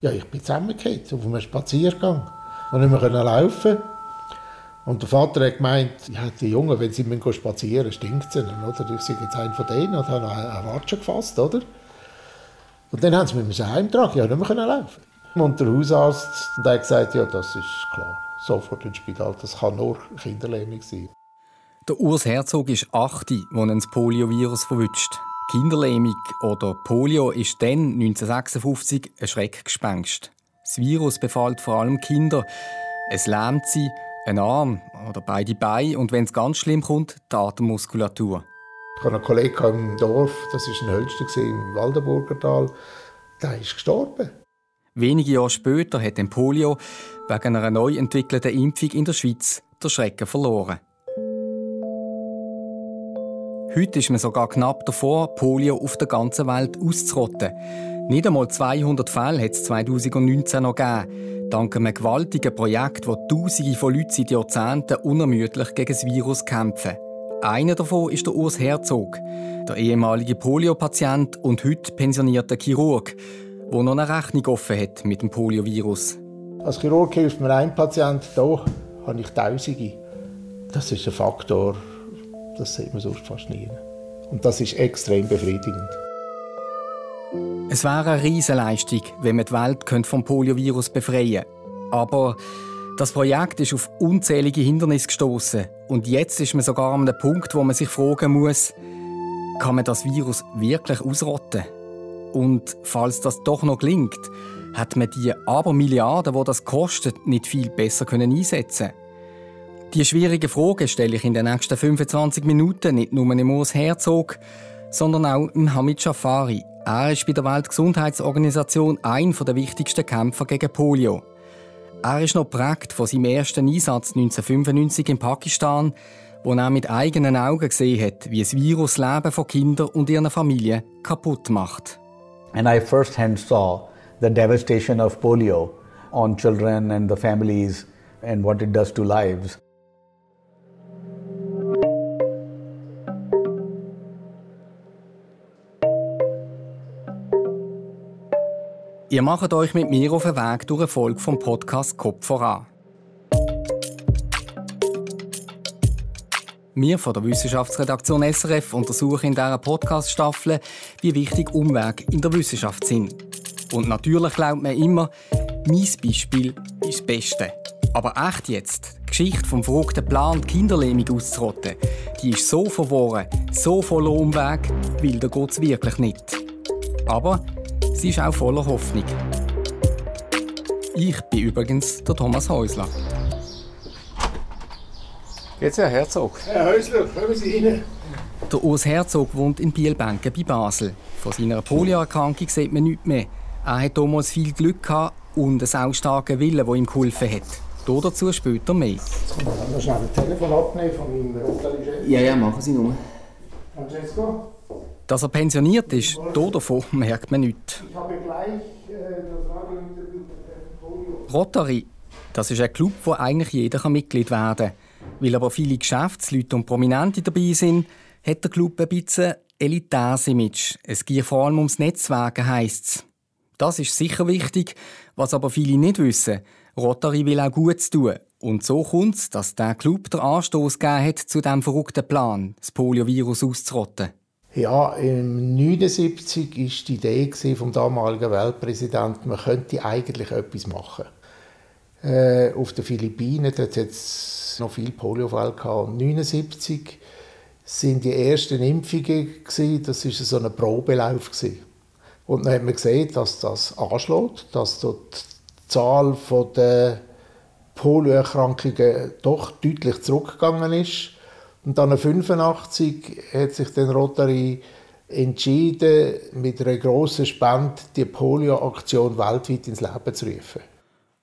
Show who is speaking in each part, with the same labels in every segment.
Speaker 1: Ja, ich bin zusammengekehrt auf einem Spaziergang. Ich nicht mehr laufen. Und der Vater hat gemeint, ja, die Jungen, wenn sie spazieren müssen, stinkt es ihnen. Oder? Ich sage jetzt einen von denen und habe eine Watsche gefasst. Oder? Und dann haben sie mich heimgetragen. Ich konnte nicht mehr laufen. Und der Hausarzt der hat gesagt, ja, das ist klar. Sofort ins Spital. Das kann nur Kinderlähmung sein.
Speaker 2: Der Urs Herzog ist 8, wo ein Poliovirus verwünscht. Kinderlähmung oder Polio ist dann 1956 ein Schreckgespenst. Das Virus befällt vor allem Kinder. Es lähmt sie, ein Arm oder beide Beine und wenn es ganz schlimm kommt, die Atemmuskulatur.
Speaker 1: Ich habe einen Kollegen im Dorf, das war ein Höchster im Waldenburger Tal, der ist gestorben.
Speaker 2: Wenige Jahre später hat Polio wegen einer neu entwickelten Impfung in der Schweiz der Schrecken verloren. Heute ist man sogar knapp davor, Polio auf der ganzen Welt auszurotten. Nicht einmal 200 Fälle hat es 2019 noch gegeben. Dank einem gewaltigen Projekt, wo Tausende von Leuten seit Jahrzehnten unermüdlich gegen das Virus kämpfen. Einer davon ist der Urs Herzog, der ehemalige Polio-Patient und heute pensionierte Chirurg, der noch eine Rechnung offen hat mit dem Poliovirus.
Speaker 1: Als Chirurg hilft mir ein Patient, hier habe ich Tausende. Das ist ein Faktor, das sieht man sonst fast nie. Und das ist extrem befriedigend.
Speaker 2: Es wäre eine Riesenleistung, wenn man die Welt vom Poliovirus befreien könnte. Aber das Projekt ist auf unzählige Hindernisse gestoßen und jetzt ist man sogar an einem Punkt, wo man sich fragen muss, kann man das Virus wirklich ausrotten? Und falls das doch noch gelingt, hat man die aber Milliarden, die das kostet, nicht viel besser können einsetzen Die schwierige Frage stelle ich in den nächsten 25 Minuten nicht nur dem Urs Herzog, sondern auch dem Hamid Shafari. Er ist bei der Weltgesundheitsorganisation ein der wichtigsten Kämpfer gegen Polio. Er ist noch prägt von seinem ersten Einsatz 1995 in Pakistan, wo er mit eigenen Augen gesehen hat, wie das Virus Leben von Kindern und ihren Familien kaputt macht.
Speaker 3: And I firsthand saw the devastation of polio on children and the families and what it does to lives.
Speaker 2: Ihr macht euch mit mir auf den Weg durch eine Folge vom Podcast Kopf voran. Wir von der Wissenschaftsredaktion SRF untersuchen in dieser Podcast-Staffel, wie wichtig Umwege in der Wissenschaft sind. Und natürlich glaubt man immer, mein Beispiel ist das Beste. Aber echt jetzt, die Geschichte vom verrückten Plan, die Kinderlähmung auszurotten, die ist so verworren, so voller Umweg, weil da geht es wirklich nicht. Aber Sie ist auch voller Hoffnung. Ich bin übrigens der Thomas Häusler.
Speaker 4: Geht's Herr Herzog?
Speaker 1: Herr Häusler, kommen Sie rein.
Speaker 2: Der Urs Herzog wohnt in Bielbenken bei Basel. Von seiner Polioerkrankung sieht man nichts mehr. Er hat damals viel Glück gehabt und einen sehr starken Willen, der ihm geholfen hat. Dazu später mehr.
Speaker 1: Jetzt kann man schnell ein Telefon abnehmen von meinem Rotary-Chef.
Speaker 4: Ja, ja, machen Sie nur.
Speaker 1: Francesco?
Speaker 2: Dass er pensioniert ist, davon merkt man nichts. Rotary, das ist ein Club, wo eigentlich jeder Mitglied werden kann. Weil aber viele Geschäftsleute und Prominente dabei sind, hat der Club ein bisschen elitäres Image. Es geht vor allem ums Netzwerken, heisst es. Das ist sicher wichtig, was aber viele nicht wissen. Rotary will auch Gutes tun. Und so kommt es, dass der Club den Anstoß gegeben hat zu diesem verrückten Plan, das Poliovirus auszurotten.
Speaker 1: Ja, im 1979 war die Idee vom damaligen Weltpräsidenten, man könnte eigentlich etwas machen. Äh, auf den Philippinen dort hat es noch viel Poliofälle gehabt. 1979 sind die ersten Impfungen das war so ein Probelauf. Und dann hat man gesehen, dass das anschlägt, dass dort die Zahl der Polioerkrankungen doch deutlich zurückgegangen ist. Und dann 1985 hat sich dann Rotary entschieden, mit einer grossen Spende die Polio-Aktion weltweit ins Leben zu rufen.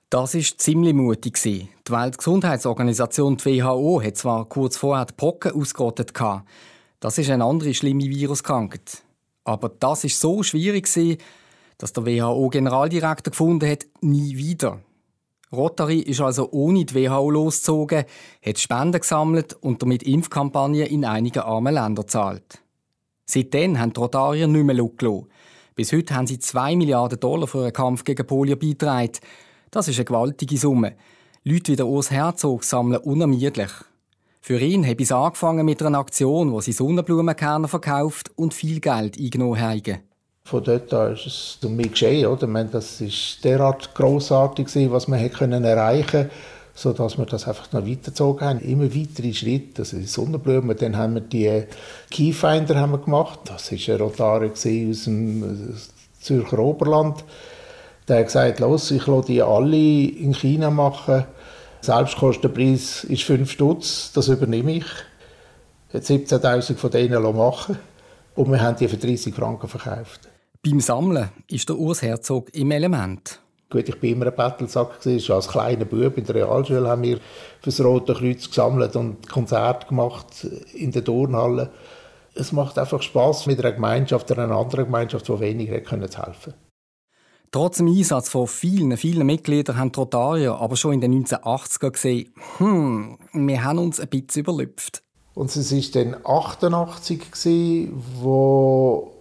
Speaker 2: Das war ziemlich mutig. Die Weltgesundheitsorganisation die WHO hat zwar kurz vorher die Pocken ausgerottet. Das ist eine andere schlimme Viruskrankheit. Aber das ist so schwierig, dass der WHO-Generaldirektor gefunden hat, nie wieder. Rotary ist also ohne die WHO losgezogen, hat Spenden gesammelt und damit Impfkampagnen in einigen armen Ländern gezahlt. Seitdem haben die Rotarier nicht mehr losgelassen. Bis heute haben sie 2 Milliarden Dollar für einen Kampf gegen Polio beigetragen. Das ist eine gewaltige Summe. Leute wie der Urs Herzog sammeln unermüdlich. Für ihn habe es angefangen mit einer Aktion, wo sie Sonnenblumenkerne verkauft und viel Geld eingenommen haben.
Speaker 1: Von dort an ist es um mich geschehen. Oder? meine, das war derart grossartig, was man erreichen konnte, sodass wir das einfach noch weitergezogen haben. Immer weitere Schritte. Also die Sonnenblumen, dann haben wir die Keyfinder haben wir gemacht. Das war ein Rotarier aus dem Zürcher Oberland. Der hat gesagt, los, ich lasse die alle in China machen. Selbstkostenpreis ist 5 Stutz, das übernehme ich. 17'000 von denen machen und wir haben die für 30 Franken verkauft.
Speaker 2: Beim Sammeln ist der Urs Herzog im Element.
Speaker 1: Gut, ich war immer ein Bettelsack. Schon als kleiner Bub in der Realschule haben wir für das Rote Kreuz gesammelt und Konzerte gemacht in der Turnhalle. Es macht einfach Spaß mit einer Gemeinschaft, einer anderen Gemeinschaft, die weniger können zu helfen.
Speaker 2: Trotz dem Einsatz von vielen, vielen Mitgliedern haben die Rotarier aber schon in den 1980er gesehen, hm, wir haben uns ein bisschen überlüpft.
Speaker 1: Und es war dann 1988, wo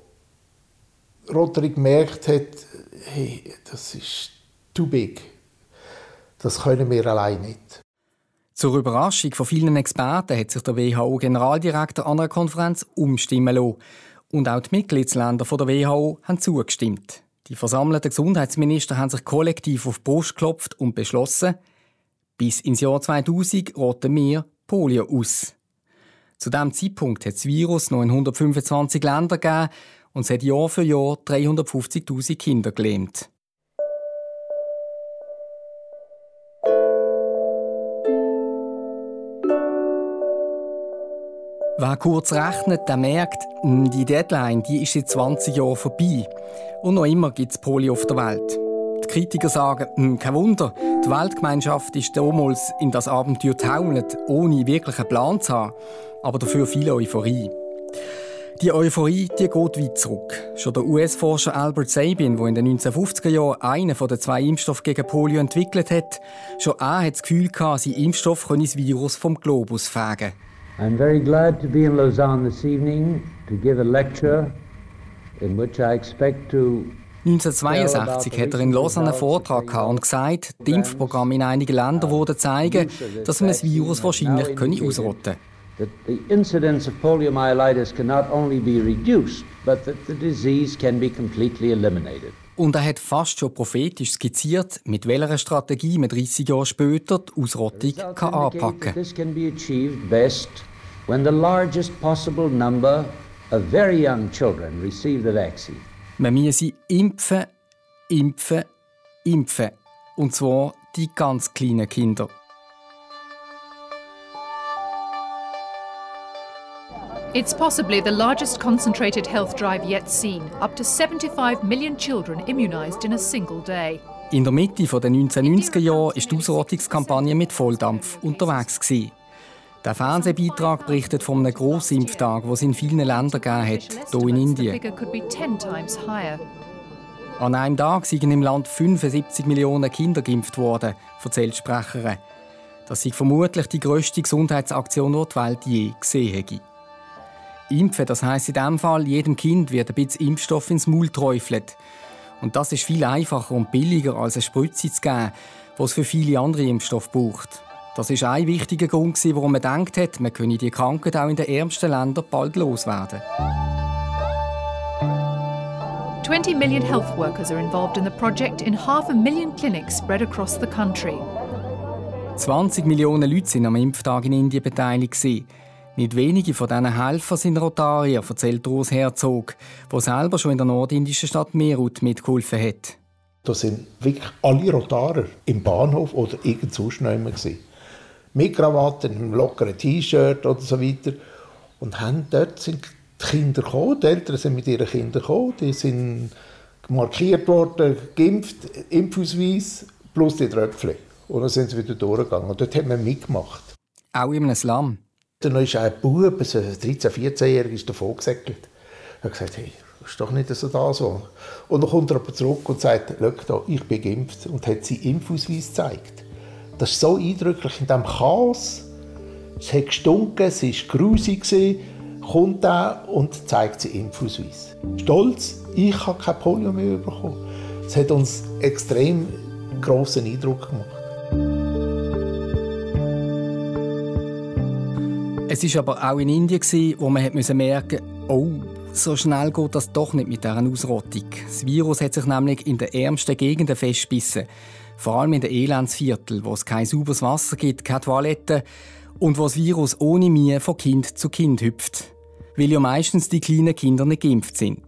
Speaker 1: Rotary gemerkt hat, hey, das ist too big. Das können wir allein nicht.
Speaker 2: Zur Überraschung von vielen Experten hat sich der WHO-Generaldirektor an einer Konferenz umstimmen lassen. Und auch die Mitgliedsländer der WHO haben zugestimmt. Die versammelten Gesundheitsminister haben sich kollektiv auf die Brust geklopft und beschlossen, bis ins Jahr 2000 roten wir Polio aus. Zu diesem Zeitpunkt hat das Virus noch in 125 Ländern gegeben und es hat Jahr für Jahr 350.000 Kinder gelähmt. Wer kurz rechnet, der merkt, hm, die Deadline die ist in 20 Jahren vorbei. Und noch immer gibt es Polio auf der Welt. Die Kritiker sagen, hm, kein Wunder, die Weltgemeinschaft ist damals in das Abenteuer getaunet, ohne wirklich einen Plan zu haben, aber dafür viel Euphorie. Die Euphorie die geht weit zurück. Schon der US-Forscher Albert Sabin, der in den 1950er Jahren einen von den zwei Impfstoffen gegen Polio entwickelt hat, schon er hat das Gefühl gehabt, sein Impfstoff könne das Virus vom Globus fegen.
Speaker 5: I'm very glad to be in Lausanne this evening to give a lecture in which I expect to
Speaker 2: 1962 hat er in Lausanne einen Vortrag gehabt und gesagt, die Impfprogramme in einigen Ländern würden zeigen, dass man das Virus wahrscheinlich ausrotten könne
Speaker 5: that the incidence of poliomyelitis can not only be reduced, but that the disease can be completely eliminated.
Speaker 2: Und er hat fast schon prophetisch skizziert, mit welcher Strategie man 30 Jahre später die Ausrottung kann anpacken kann.
Speaker 5: This can be achieved best when the largest possible number of very young children receive the vaccine.
Speaker 2: Wir müssen impfen, impfen, impfen. Und zwar die ganz kleinen Kinder.
Speaker 6: It's possibly the largest concentrated health drive yet seen, up to 75 million children immunized in a single day.
Speaker 2: In der Mitte der 1990er Jahre war die Ausrottungskampagne mit Volldampf unterwegs. Der Fernsehbeitrag berichtet von einem Grossimpftag, den es in vielen Ländern gegeben hat, hier in Indien. An einem Tag sind im Land 75 Millionen Kinder geimpft worden, erzählt die Sprecherin. Das ist vermutlich die grösste Gesundheitsaktion, die die Welt je gesehen hat. Impfen, das heißt in diesem Fall, jedem Kind wird ein bisschen Impfstoff ins Maul träufelt. Und das ist viel einfacher und billiger, als eine Spritze zu geben, die es für viele andere Impfstoffe braucht. Das ist ein wichtiger Grund, warum man gedacht hat, man könne die Krankheit auch in den ärmsten Ländern bald loswerden.
Speaker 6: 20 million health workers are involved in the project in half a million clinics spread across the country.
Speaker 2: 20 Millionen Leute sind am Impftag in Indien beteiligt. Nicht wenige von diesen Helfern sind Rotarier, erzählt Urs Herzog, der selber schon in der nordindischen Stadt Meerut mitgeholfen hat.
Speaker 1: Da sind wirklich alle Rotarier im Bahnhof oder irgend sonst noch immer Mit Krawatte, einem lockeren T-Shirt oder so weiter. Und haben dort sind die Kinder gekommen, die Eltern sind mit ihren Kindern gekommen, die sind markiert worden, geimpft, Impfausweis plus die Tröpfchen. Und dann sind sie wieder durchgegangen. Und dort haben wir mitgemacht.
Speaker 2: Auch in einem Slum?
Speaker 1: Dann ist ein Bub, ein 13-, 14-Jähriger, davon gesäckelt. Er hat gesagt, hey, das ist doch nicht so da so. Und dann kommt er aber zurück und sagt, da, ich bin geimpft und hat seinen Impfausweis gezeigt. Das ist so eindrücklich in diesem Chaos. Es hat gestunken, es war grusig. kommt er und zeigt sie Infosuisse. Stolz, ich habe kein Polio mehr bekommen. Es hat uns extrem großen Eindruck gemacht.
Speaker 2: Es ist aber auch in Indien, wo man merken musste, oh, so schnell geht das doch nicht mit dieser Ausrottung. Das Virus hat sich nämlich in den ärmsten Gegenden festgebissen. Vor allem in den Elendsvierteln, wo es kein sauberes Wasser gibt, keine Toiletten und wo das Virus ohne Mühe von Kind zu Kind hüpft. Weil ja meistens die kleinen Kinder nicht geimpft sind.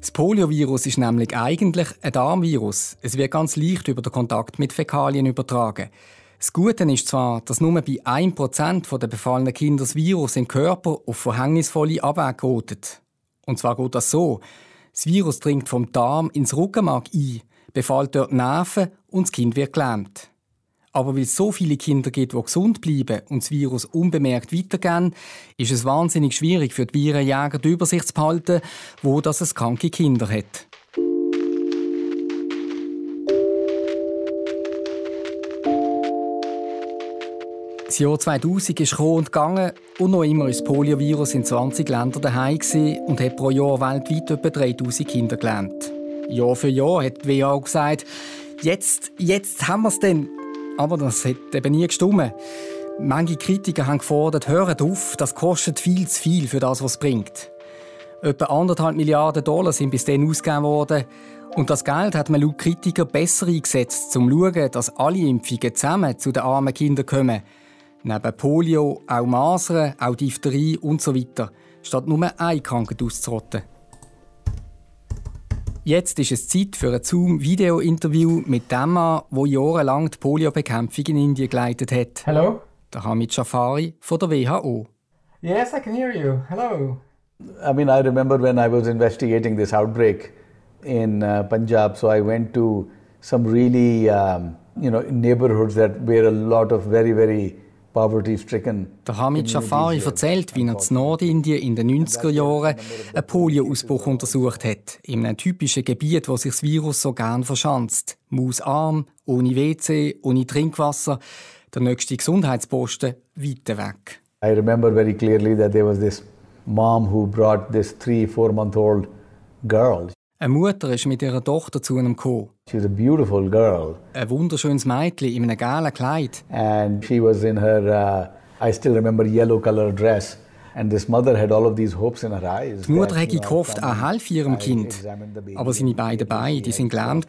Speaker 2: Das Poliovirus ist nämlich eigentlich ein Darmvirus. Es wird ganz leicht über den Kontakt mit Fäkalien übertragen. Das Gute ist zwar, dass nur bei 1% der befallenen Kinder das Virus im Körper auf verhängnisvolle Abwege rotet. Und zwar geht das so. Das Virus dringt vom Darm ins Rückenmark ein, befallt dort Nerven und das Kind wird gelähmt. Aber weil es so viele Kinder gibt, die gesund bleiben und das Virus unbemerkt weitergehen, ist es wahnsinnig schwierig für die Virenjäger die Übersicht zu behalten, wo das es kranke Kinder hat. Das Jahr 2000 ist gekommen und gegangen und noch immer ist Poliovirus in 20 Ländern daheim und hat pro Jahr weltweit etwa 3000 Kinder gelähmt. Jahr für Jahr hat die WHO gesagt, jetzt, jetzt haben wir es denn. Aber das hat eben nie gestimmt. Manche Kritiker haben gefordert, hört auf, das kostet viel zu viel für das, was es bringt. Etwa anderthalb Milliarden Dollar sind bis dann ausgegeben worden. Und das Geld hat man laut Kritiker besser eingesetzt, um zu schauen, dass alle Impfungen zusammen zu den armen Kindern kommen. Neben Polio auch Masern, auch Diphtherie und so weiter, statt nur eine Krankheit auszurotten. Jetzt ist es Zeit für ein Zoom-Video-Interview mit dem Mann, der jahrelang die Polio-Bekämpfung in Indien geleitet hat.
Speaker 7: Hello?
Speaker 2: Der Hamid Shafari von der WHO.
Speaker 7: Yes, I can hear you. Hello.
Speaker 3: I mean, I remember when I was investigating this outbreak in uh, Punjab, so I went to some really, um, you know, neighborhoods that were a lot of very, very
Speaker 2: der Hamid Shafari erzählt, wie er in Nordindien in den 90er Jahren einen Polioausbruch untersucht hat. In einem typischen Gebiet, wo sich das Virus so gern verschanzt. Mausarm, ohne WC, ohne Trinkwasser. Der nächste Gesundheitsposten weit weg.
Speaker 3: I remember very clearly that there was this mom who brought this three, four month old girl.
Speaker 2: Eine Mutter ist mit ihrer Tochter zu einem gekommen.
Speaker 3: She was a beautiful girl.
Speaker 2: Ein wunderschönes Mädchen in einem gelben Kleid.
Speaker 3: And she was in her, uh, I still remember, yellow colored dress. And this mother had all of these hopes in her eyes.
Speaker 2: Die Mutter hätte gehofft, er helfe ihrem Kind. Aber seine beiden Beine, die sind gelähmt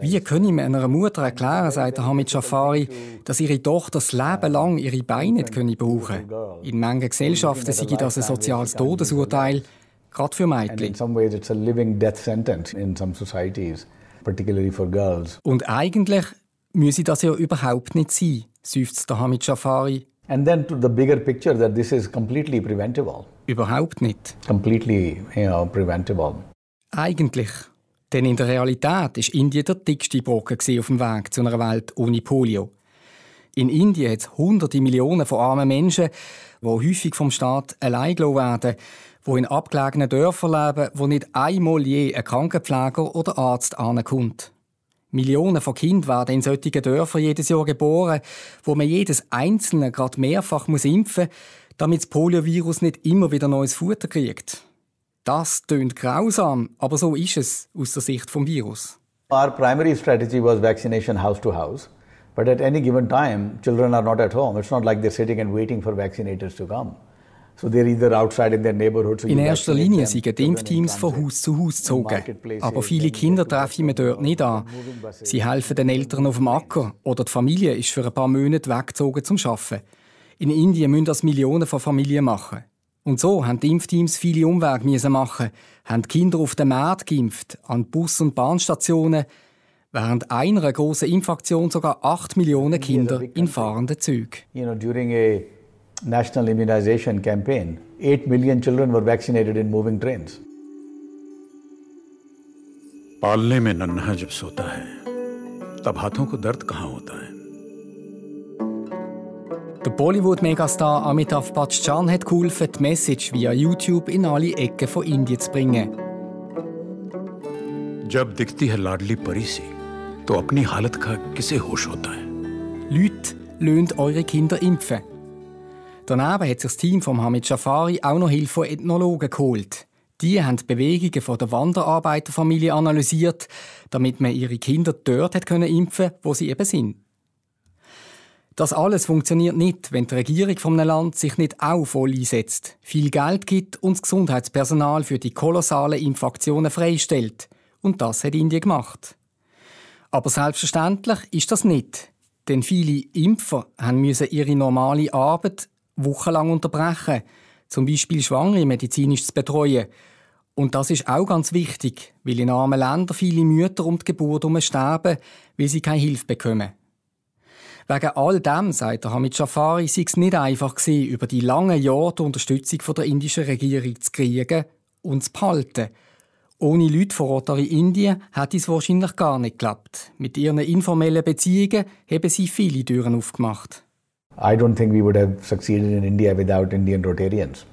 Speaker 2: Wie können wir einer Mutter erklären, sagt Hamid Shafari, dass ihre Tochter das Leben lang ihre Beine nicht brauchen können? In manchen Gesellschaften sei das ein soziales Todesurteil. Gerade für Mädchen.
Speaker 3: in some ways it's a living death sentence in some societies, particularly for girls.
Speaker 2: Und eigentlich müsse das ja überhaupt nicht sein, seufzt der Hamid Shafari.
Speaker 3: And then to the bigger picture that this is completely preventable.
Speaker 2: Überhaupt nicht.
Speaker 3: Completely, you know, preventable.
Speaker 2: Eigentlich. Denn in der Realität ist Indien der dickste Brocken auf dem Weg zu einer Welt ohne Polio. In Indien hat es hunderte Millionen von armen Menschen, die häufig vom Staat allein werden wo in abgelegenen Dörfern leben, wo nicht einmal je ein Krankenpfleger oder Arzt ankommt. Millionen von Kindern werden in solchen Dörfern jedes Jahr geboren, wo man jedes einzelne gerade mehrfach muss impfen muss, damit das Poliovirus nicht immer wieder neues Futter kriegt. Das tönt grausam, aber so ist es aus der Sicht vom Virus.
Speaker 3: Our primary strategy was vaccination house to house. But at any given time, children are not at home. It's not like they're sitting and waiting for vaccinators to come.
Speaker 2: In erster Linie sind die Impfteams von Haus zu Haus gezogen. Aber viele Kinder treffen wir dort nicht an. Sie helfen den Eltern auf dem Acker oder die Familie ist für ein paar Monate weggezogen zum Arbeiten. In Indien müssen das Millionen von Familien machen. Und so haben die Impfteams viele Umwege machen, haben Kinder auf den Markt geimpft, an Bus- und Bahnstationen, während einer großen Impfaktion sogar 8 Millionen Kinder in fahrenden Zügen.
Speaker 3: National immunization campaign, 8 million children were vaccinated in moving trains.
Speaker 8: पालने में नन्हा जब सोता है तब हाथों को दर्द कहाँ होता है
Speaker 2: Der Bollywood-Megastar Amitabh Bachchan hat geholfen, die Message via YouTube in alle Ecken von Indien zu bringen.
Speaker 8: जब दिखती है लाडली परी सी तो अपनी हालत का किसे होश होता है
Speaker 2: Leute, lönt eure Kinder impfen. Daneben hat sich das Team von Hamid Jafari auch noch Hilfe von Ethnologen geholt. Die haben die Bewegungen der Wanderarbeiterfamilie analysiert, damit man ihre Kinder dort hat können impfen wo sie eben sind. Das alles funktioniert nicht, wenn die Regierung einem Land sich nicht auch voll einsetzt, viel Geld gibt und das Gesundheitspersonal für die kolossalen Impfaktionen freistellt. Und das hat Indien gemacht. Aber selbstverständlich ist das nicht. Denn viele Impfer haben ihre normale Arbeit wochenlang unterbrechen, zum Beispiel Schwangere medizinisch zu betreuen. Und das ist auch ganz wichtig, weil in armen Ländern viele Mütter um die Geburt sterben, weil sie keine Hilfe bekommen. Wegen all dem, sagt der Hamid Jafari, sei es nicht einfach gewesen, über die langen Jahre die Unterstützung der indischen Regierung zu kriegen und zu behalten. Ohne Leute vor Ort in Indien hätte es wahrscheinlich gar nicht geklappt. Mit ihren informellen Beziehungen haben sie viele Türen aufgemacht.
Speaker 3: I don't think we would have succeeded in India without Indian Rotarians.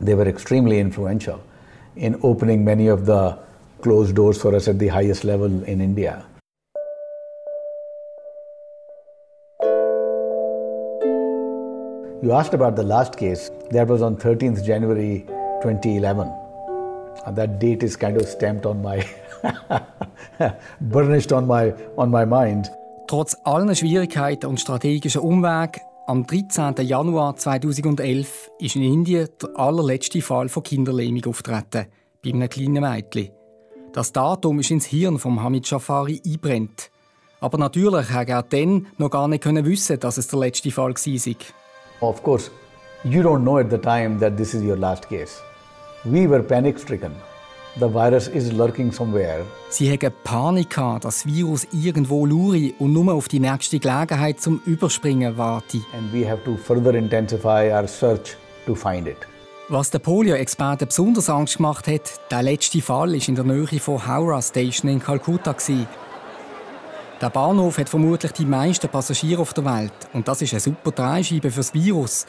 Speaker 3: They were extremely influential in opening many of the closed doors for us at the highest level in India. You asked about the last case. That was on 13th January 2011. And that date is kind of stamped on my, burnished on my, on my mind.
Speaker 2: Trotz allen Schwierigkeiten und strategischen Umwegen, am 13. Januar 2011 ist in Indien der allerletzte Fall von Kinderlähmung auftreten, bei einem kleinen Mädchen. Das Datum ist ins Hirn von Hamid Jafari einbrennt. Aber natürlich hat er dann noch gar nicht wissen, dass es der letzte Fall war.
Speaker 3: Of course, you don't know at the time that this is your last case. We were panic stricken. The virus is lurking somewhere.
Speaker 2: Sie hatten Panik, dass das Virus irgendwo lure und nur auf die nächste Gelegenheit zum Überspringen warte.
Speaker 3: And we have to further intensify our search to find it.
Speaker 2: Was der Polio-Experten besonders Angst gemacht hat, der letzte Fall war in der Nähe von Howrah Station in Kalkutta. Der Bahnhof hat vermutlich die meisten Passagiere auf der Welt. Und das ist eine super Drehscheibe für das Virus,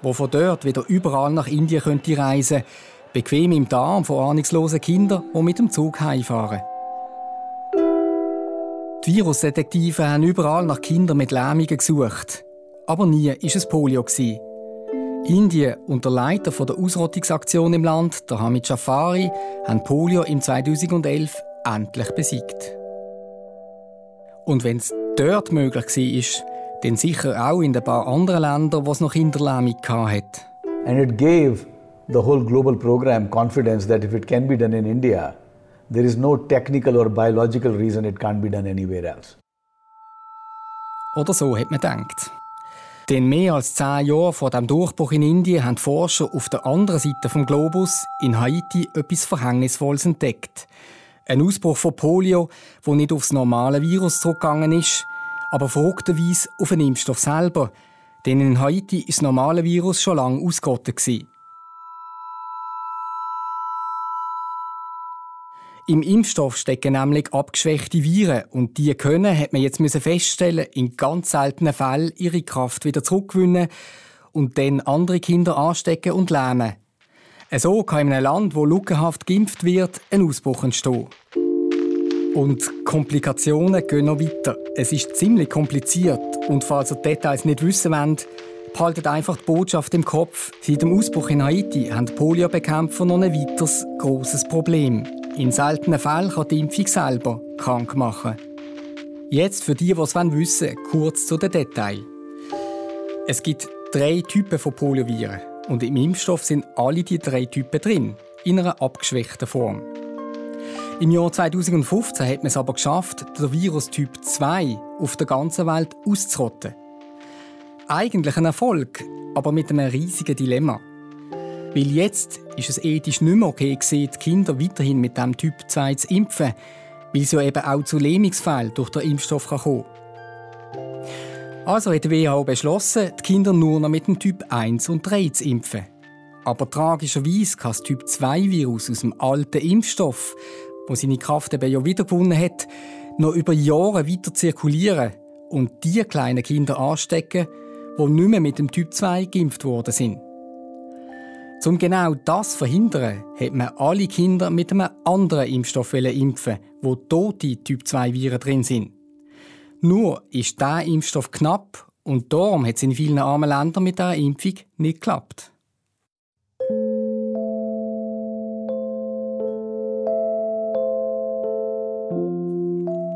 Speaker 2: das von dort wieder überall nach Indien könnte reisen könnte Bequem im Darm von ahnungslosen Kindern, die mit dem Zug heimfahren. Die Virusdetektive haben überall nach Kindern mit Lähmungen gesucht. Aber nie war es Polio. Indien und der Leiter der Ausrottungsaktion im Land, der Hamid Jafari, haben Polio im 2011 endlich besiegt. Und wenn es dort möglich war, dann sicher auch in ein paar anderen Ländern, wo es noch Kinderlähmung hatte.
Speaker 3: And it gave the whole global program confidence that if it can be done in India, there is no technical or biological reason it can't be done anywhere else.
Speaker 2: Oder so hat man gedacht. Denn mehr als zehn Jahre vor dem Durchbruch in Indien haben Forscher auf der anderen Seite vom Globus in Haiti etwas Verhängnisvolles entdeckt. Ein Ausbruch von Polio, wo nicht aufs normale Virus zurückgegangen ist, aber verrückterweise auf den Impfstoff selber. Denn in Haiti ist das normale Virus schon lange ausgerottet. Im Impfstoff stecken nämlich abgeschwächte Viren und die können, hat man jetzt feststellen, in ganz seltenen Fällen ihre Kraft wieder zurückgewinnen und dann andere Kinder anstecken und lähmen. So kann in einem Land, wo lückenhaft geimpft wird, ein Ausbruch entstehen. Und Komplikationen gehen noch weiter. Es ist ziemlich kompliziert und falls ihr Details nicht wissen wollt, behaltet einfach die Botschaft im Kopf. Seit dem Ausbruch in Haiti haben Poliobekämpfer noch ein weiteres grosses Problem. In seltenen Fällen kann die Impfung selber krank machen. Jetzt für die, die es wissen wollen, kurz zu den Details. Es gibt drei Typen von Polioviren und im Impfstoff sind alle die drei Typen drin, in einer abgeschwächten Form. Im Jahr 2015 hat man es aber geschafft, den Virus Typ 2 auf der ganzen Welt auszurotten. Eigentlich ein Erfolg, aber mit einem riesigen Dilemma. Weil jetzt ist es ethisch nicht mehr okay gewesen, die Kinder weiterhin mit dem Typ 2 zu impfen, weil es ja eben auch zu Lähmungsfällen durch den Impfstoff kommen kann. Also hat die WHO beschlossen, die Kinder nur noch mit dem Typ 1 und 3 zu impfen. Aber tragischerweise kann das Typ 2-Virus aus dem alten Impfstoff, wo seine Kraft eben ja wiedergewonnen hat, noch über Jahre weiter zirkulieren und die kleinen Kinder anstecken, die nicht mehr mit dem Typ 2 geimpft worden sind. Um genau das zu verhindern, hat man alle Kinder mit einem anderen Impfstoff impfen, wo tote Typ-2-Viren drin sind. Nur ist dieser Impfstoff knapp Und darum hat es in vielen armen Ländern mit dieser Impfung nicht geklappt.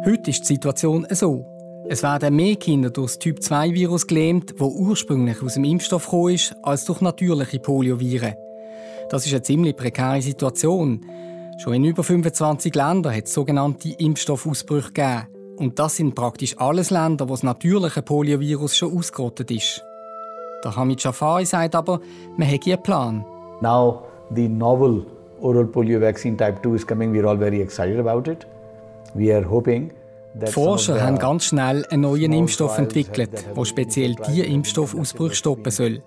Speaker 2: Heute ist die Situation so. Es werden mehr Kinder durch das Typ-2-Virus gelähmt, das ursprünglich aus dem Impfstoff gekommen ist, als durch natürliche Polioviren. Das ist eine ziemlich prekäre Situation. Schon in über 25 Ländern hat es sogenannte Impfstoffausbrüche gegeben. Und das sind praktisch alles Länder, wo das natürliche Poliovirus schon ausgerottet ist. Der Hamid Shafari sagt aber, man hätte einen Plan.
Speaker 3: Now the novel oral polio vaccine type 2 is coming. We're all very excited about it. We are hoping
Speaker 2: die Forscher haben ganz schnell einen neuen Impfstoff entwickelt, der speziell diese Impfstoffausbrüche stoppen soll.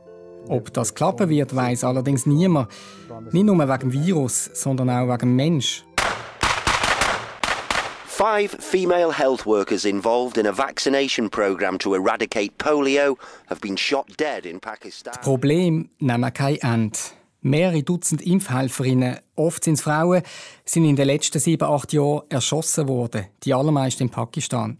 Speaker 2: Ob das klappen wird, weiß allerdings niemand. Nicht nur wegen dem Virus, sondern auch wegen dem Mensch.
Speaker 9: Five female health workers involved in a vaccination program to eradicate polio have been shot dead in Pakistan.
Speaker 2: Das Problem nimmt kein Ende. Mehrere Dutzend Impfhelferinnen, oft sind es Frauen, sind in den letzten sieben, acht Jahren erschossen worden. Die allermeisten in Pakistan.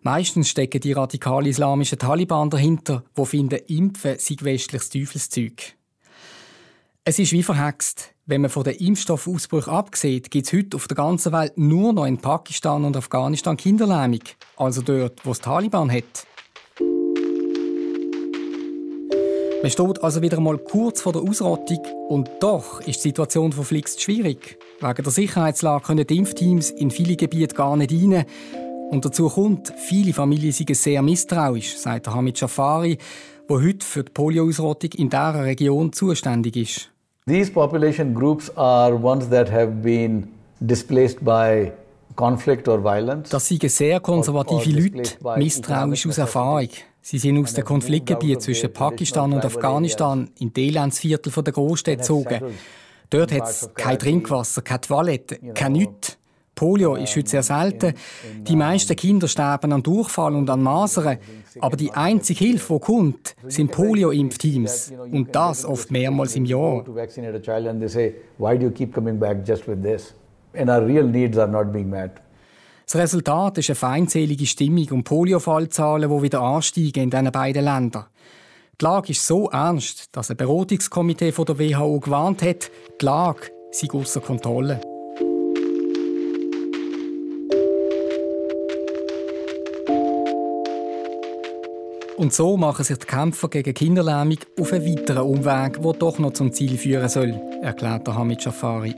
Speaker 2: Meistens stecken die radikal-islamischen Taliban dahinter, die finden, Impfen sei westliches Teufelszeug. Es ist wie verhext. Wenn man von den Impfstoffausbrüchen absieht, gibt es heute auf der ganzen Welt nur noch in Pakistan und Afghanistan Kinderlähmung. Also dort, wo es Taliban hat. Man steht also wieder einmal kurz vor der Ausrottung und doch ist die Situation verflixt schwierig. Wegen der Sicherheitslage können die Impfteams in viele Gebiete gar nicht rein. Und dazu kommt, viele Familien sind sehr misstrauisch, sagt Hamid Jafari, der heute für die Polioausrottung in dieser Region zuständig ist.
Speaker 3: These population groups are ones that have been displaced by conflict or violence.
Speaker 2: Das sind sehr konservative Leute, misstrauisch aus Erfahrung. Sie sind aus dem Konfliktgebiet zwischen Pakistan und Afghanistan in die Elendsviertel der Großstädte gezogen. Dort hat es kein Trinkwasser, keine Toilette, kein nichts. Polio ist heute sehr selten. Die meisten Kinder sterben an Durchfall und an Masern. Aber die einzige Hilfe, die kommt, sind Polio-Impfteams. Und das oft mehrmals im Jahr.
Speaker 3: And our real needs are not being met.
Speaker 2: Das Resultat ist eine feindselige Stimmung und Poliofallzahlen, die wieder ansteigen in diesen beiden Ländern. Die Lage ist so ernst, dass ein Beratungskomitee der WHO gewarnt hat, die Lage sei außer Kontrolle. Und so machen sich die Kämpfer gegen Kinderlähmung auf einen weiteren Umweg, der doch noch zum Ziel führen soll, erklärt Hamid Jafari.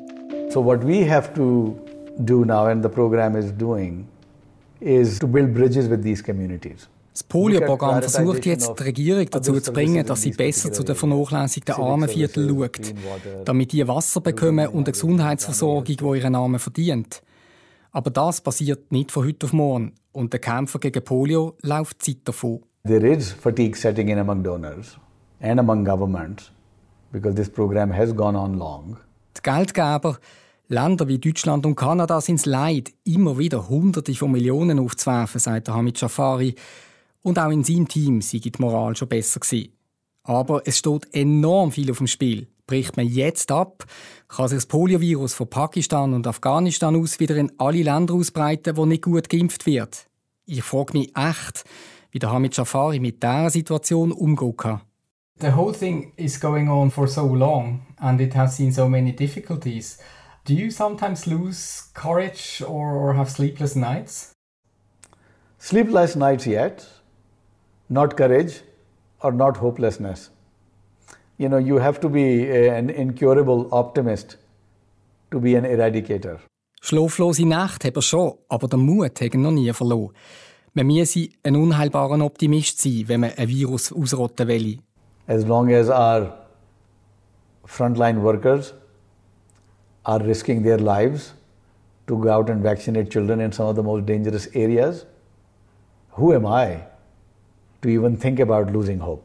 Speaker 3: So what we have to do now and the program is doing is to build bridges with these communities.
Speaker 2: Das Polio-Programm versucht jetzt die Regierung dazu zu bringen, dass sie besser zu den vernachlässigten Armenvierteln schaut, damit die Wasser bekommen und eine Gesundheitsversorgung, die ihren Namen verdient. Aber das passiert nicht von heute auf morgen und der Kämpfer gegen Polio läuft Zeit davon.
Speaker 3: There is fatigue setting in among donors and among governments because this program has gone on long.
Speaker 2: Die Geldgeber Länder wie Deutschland und Kanada sind es leid, immer wieder Hunderte von Millionen aufzuwerfen, sagt Hamid Jafari. Und auch in seinem Team sei die Moral schon besser gewesen. Aber es steht enorm viel auf dem Spiel. Bricht man jetzt ab, kann sich das Poliovirus von Pakistan und Afghanistan aus wieder in alle Länder ausbreiten, wo nicht gut geimpft wird. Ich frage mich echt, wie Hamid Jafari mit dieser Situation umgehen kann.
Speaker 7: The whole thing is going on for so long and it has seen so many difficulties. Do you sometimes lose courage or, or have sleepless nights?
Speaker 3: Sleepless nights yet, not courage or not hopelessness. You know, you have to be an incurable optimist to be an eradicator.
Speaker 2: Schlaflose Nacht hat er schon, aber den Mut hat er noch nie verloren. Man müsse ein unheilbarer Optimist sein, wenn man ein Virus ausrotten will.
Speaker 3: As long as our frontline workers are risking their lives to go out and vaccinate children in some of the most dangerous areas, who am I to even think about losing hope?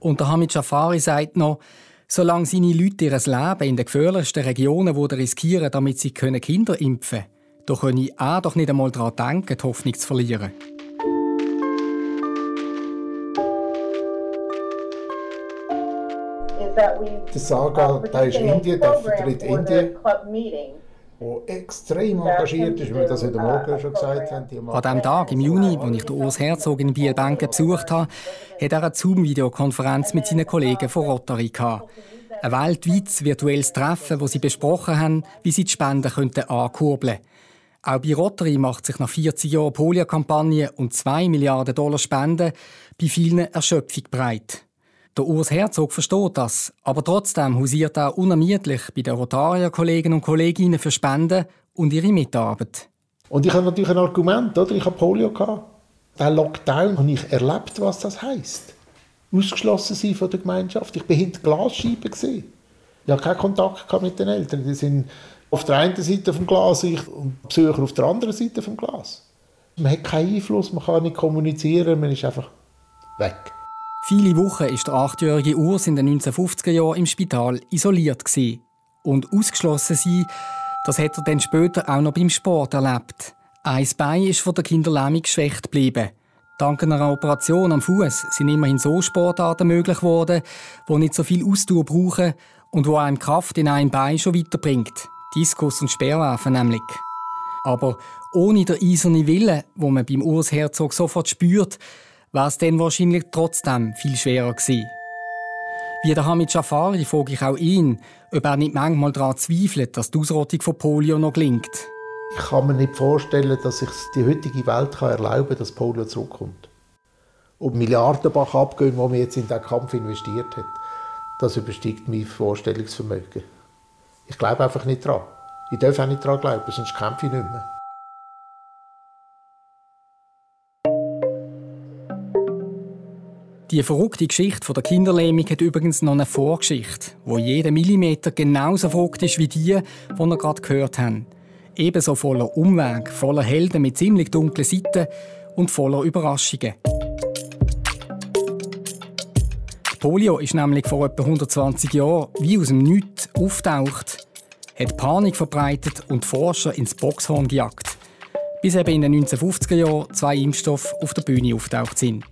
Speaker 2: Und der Hamid Jafari sagt noch, solange seine Leute ihr Leben in den gefährlichsten Regionen riskieren, damit sie Kinder impfen können, da könne er doch nicht einmal daran denken, die Hoffnung zu verlieren.
Speaker 1: Der Saga, da ist Indien, der vertritt Indien. der extrem engagiert ist, wie wir das heute Morgen schon gesagt haben.
Speaker 2: An dem Tag im Juni, als ich den Urs Herzog in Bielbenken besucht habe, hat er eine Zoom-Videokonferenz mit seinen Kollegen von Rotary gehabt. Ein weltweites virtuelles Treffen, wo sie besprochen haben, wie sie die Spenden könnten ankurbeln könnten. Auch bei Rotary macht sich nach 40 Jahren Polio-Kampagne und 2 Milliarden Dollar Spenden bei vielen Erschöpfung breit. Der Urs Herzog versteht das, aber trotzdem hausiert er unermüdlich bei den Rotarier-Kollegen und Kolleginnen für Spenden und ihre Mitarbeit.
Speaker 1: Und ich habe natürlich ein Argument, oder? Ich habe Polio gehabt. Den Lockdown habe ich erlebt, was das heißt. Ausgeschlossen sein von der Gemeinschaft. Ich bin hinter Glasscheiben gesehen. Ich hatte keinen Kontakt mit den Eltern. Die sind auf der einen Seite vom Glas und Besucher auf der anderen Seite vom Glas. Man hat keinen Einfluss, man kann nicht kommunizieren, man ist einfach weg.
Speaker 2: Viele Wochen war der achtjährige Urs in den 1950er Jahren im Spital isoliert. Gewesen. Und ausgeschlossen sein, das hat er dann später auch noch beim Sport erlebt. Ein Bein ist von der Kinderlähmung geschwächt geblieben. Dank einer Operation am Fuß sind immerhin so Sportarten möglich geworden, die nicht so viel Ausdauer brauchen und wo einem Kraft in einem Bein schon weiterbringt. Diskus und Speerwerfen nämlich. Aber ohne den eisernen Willen, wo man beim Urs Herzog sofort spürt, wäre es dann wahrscheinlich trotzdem viel schwerer gewesen. Wie der Hamid Jafari frage ich auch ihn, ob er nicht manchmal daran zweifelt, dass die Ausrottung von Polio noch gelingt.
Speaker 1: Ich kann mir nicht vorstellen, dass sich die heutige Welt erlauben kann, dass Polio zurückkommt. Ob Milliardenbach abgehen, wo man jetzt in diesen Kampf investiert hat, das übersteigt mein Vorstellungsvermögen. Ich glaube einfach nicht dran. Ich darf auch nicht dran glauben, sonst kämpfe ich nicht mehr.
Speaker 2: Die verrückte Geschichte der Kinderlähmung hat übrigens noch eine Vorgeschichte, wo jeder Millimeter genauso verrückt ist wie die, die wir gerade gehört haben. Ebenso voller Umweg, voller Helden mit ziemlich dunklen Seiten und voller Überraschungen. Polio ist nämlich vor etwa 120 Jahren wie aus dem Nichts auftaucht, hat Panik verbreitet und Forscher ins Boxhorn gejagt, bis eben in den 1950er Jahren zwei Impfstoffe auf der Bühne auftaucht sind.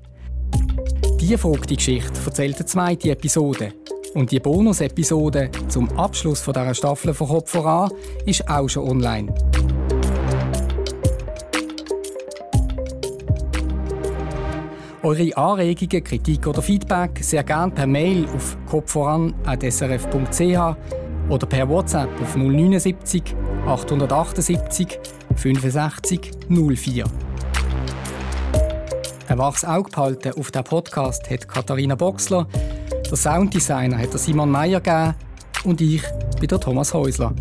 Speaker 2: Diese verrückte Geschichte erzählt eine zweite Episode. Und die Bonus-Episode zum Abschluss dieser Staffel von Kopf voran ist auch schon online. Eure Anregungen, Kritik oder Feedback sehr gerne per Mail auf kopfvoran.srf.ch oder per WhatsApp auf 079 878 65 04. Ein wachs Auge behalten auf den Podcast hat Katharina Boxler, der Sounddesigner hat Simon Meyer gegeben und ich bin der Thomas Häusler.